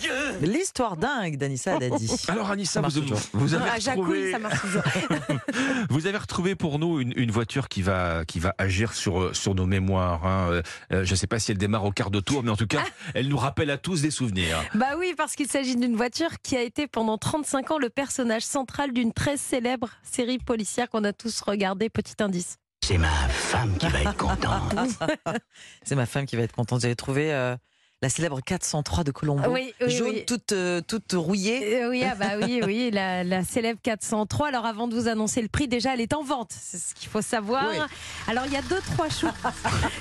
Dieu L'histoire dingue d'Anissa Haddadi. Alors Anissa, vous, vous avez Ah, retrouvé, ça marche toujours. vous avez retrouvé pour nous une, une voiture qui va qui va agir sur sur nos mémoires. hein. Euh, euh, je ne sais pas si elle démarre au quart de tour, mais en tout cas, elle nous rappelle à tous des souvenirs. Bah oui, parce qu'il s'agit d'une voiture qui a été pendant 35 ans le personnage central d'une très célèbre série policière qu'on a tous regardé. Petit indice. C'est ma femme qui va être contente. C'est ma femme qui va être contente. J'avais trouvé euh, la célèbre 403 de Colombo. Oui, oui, Jaune, oui. toute, euh, toute rouillée. Euh, oui, ah bah oui, oui, la, la célèbre 403. Alors avant de vous annoncer le prix, déjà elle est en vente, c'est ce qu'il faut savoir. Oui. Alors il y a deux trois choses,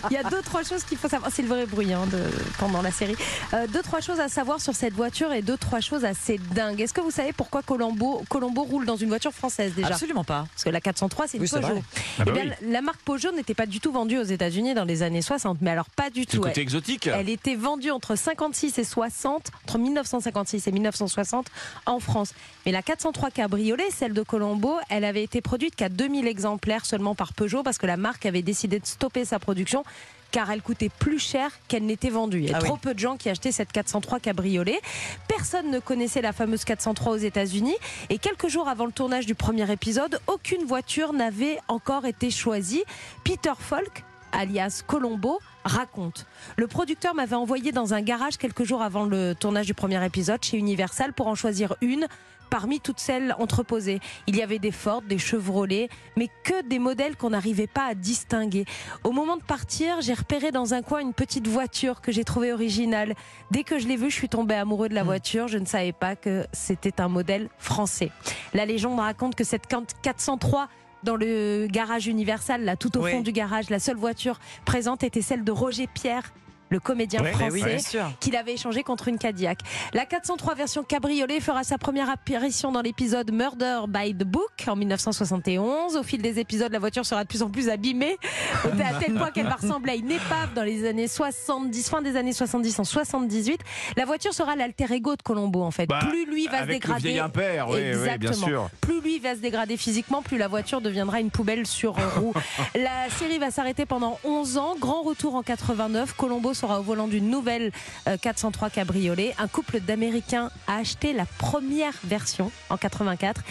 il y a deux trois choses qu'il faut savoir. C'est le vrai bruit hein, de, pendant la série. Euh, deux trois choses à savoir sur cette voiture et deux trois choses assez dingues. Est-ce que vous savez pourquoi Colombo, Colombo roule dans une voiture française déjà? Absolument pas. Parce que la 403 c'est une Peugeot. Ah bah Eh bien, La marque Peugeot n'était pas du tout vendue aux États-Unis dans les années 60, mais alors pas du tout. côté exotique. Elle était vendue entre 56 et 60, entre 1956 et 1960 en France. Mais la 403 Cabriolet, celle de Colombo, elle avait été produite qu'à 2000 exemplaires seulement par Peugeot parce que la marque avait décidé de stopper sa production car elle coûtait plus cher qu'elle n'était vendue. Il y a Ah oui. trop peu de gens qui achetaient cette 403 Cabriolet. Personne ne connaissait la fameuse 403 aux États-Unis. Et quelques jours avant le tournage du premier épisode, aucune voiture n'avait encore été choisie. Peter Falk, alias Colombo, raconte. Le producteur m'avait envoyé dans un garage quelques jours avant le tournage du premier épisode chez Universal pour en choisir une parmi toutes celles entreposées. Il y avait des Ford, des Chevrolet, mais que des modèles qu'on n'arrivait pas à distinguer. Au moment de partir, j'ai repéré dans un coin une petite voiture que j'ai trouvée originale. Dès que je l'ai vue, je suis tombée amoureux de la voiture. Je ne savais pas que c'était un modèle français. La légende raconte que cette 403 dans le garage Universal, là tout au Oui. fond du garage, la seule voiture présente était celle de Roger Pierre, le comédien Ouais, français oui, qu'il avait échangé contre une Cadillac. La 403 version cabriolet fera sa première apparition dans l'épisode Murder by the Book en 1971. Au fil des épisodes, la voiture sera de plus en plus abîmée, à tel point qu'elle va ressembler à une épave dans les années 70, fin des années 70 en 78. La voiture sera l'alter ego de Colombo en fait. Bah, plus lui va se le dégrader. vieil impère, oui, oui, bien Exactement. sûr. Plus lui va se dégrader physiquement, plus la voiture deviendra une poubelle sur roue. la série va s'arrêter pendant 11 ans. Grand retour en 89. Colombo sera au volant d'une nouvelle euh, 403 cabriolet. Un couple d'Américains a acheté la première version en 84.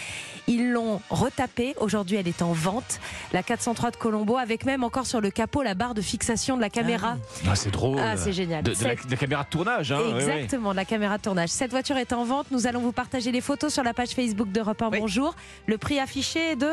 Ils l'ont retapée. Aujourd'hui, elle est en vente. La 403 de Colombo, avec même encore sur le capot la barre de fixation de la caméra. Ah, c'est drôle. Ah, c'est génial. De, de la, de caméra de tournage. Hein. Exactement, la caméra de tournage. Cette voiture est en vente. Nous allons vous partager les photos sur la page Facebook d'Europe 1. Oui. Bonjour. Le prix affiché est de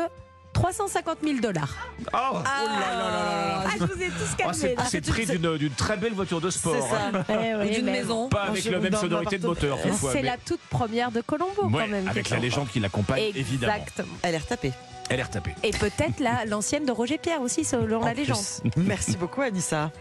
350 000 dollars. Oh, oh là là là là là. Ah, je vous ai tous Ah, calmés. c'est là. c'est le prix d'une très belle voiture de sport. C'est ça. hein. Eh oui, Ou d'une mais maison. Pas avec la même sonorité de moteur, toutefois. C'est la toute première de Colombo Ouais, quand même. avec qui la légende qui l'accompagne, évidemment. Exactement. Elle est retapée. Elle est retapée. Et peut-être la- l'ancienne de Roger Pierre aussi, selon En la plus. légende. Merci beaucoup, Anissa.